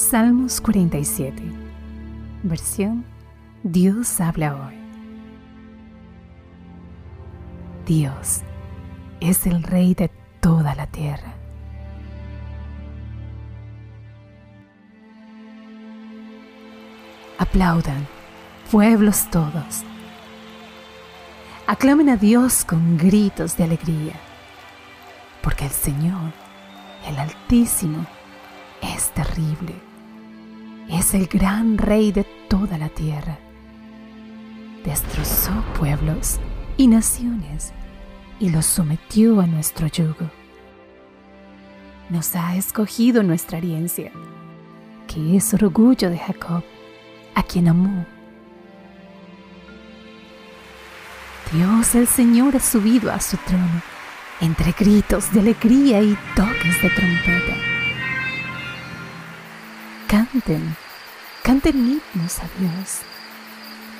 Salmos 47. Versión Dios habla hoy. Dios es el Rey de toda la tierra. Aplaudan, pueblos todos. Aclamen a Dios con gritos de alegría, porque el Señor, el Altísimo, es terrible. Es el gran rey de toda la tierra. Destrozó pueblos y naciones y los sometió a nuestro yugo. Nos ha escogido nuestra herencia, que es orgullo de Jacob, a quien amó. Dios el Señor ha subido a su trono entre gritos de alegría y toques de trompeta. Canten, canten himnos a Dios.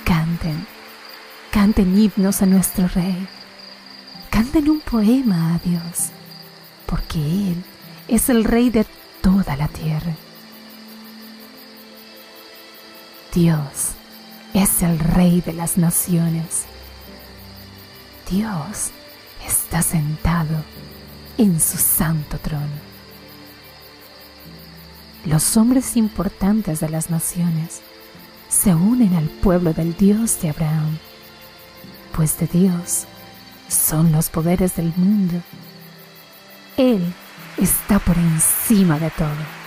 Canten, canten himnos a nuestro Rey. Canten un poema a Dios, porque Él es el Rey de toda la tierra. Dios es el Rey de las naciones. Dios está sentado en su santo trono. Los hombres importantes de las naciones se unen al pueblo del Dios de Abraham, pues de Dios son los poderes del mundo. Él está por encima de todo.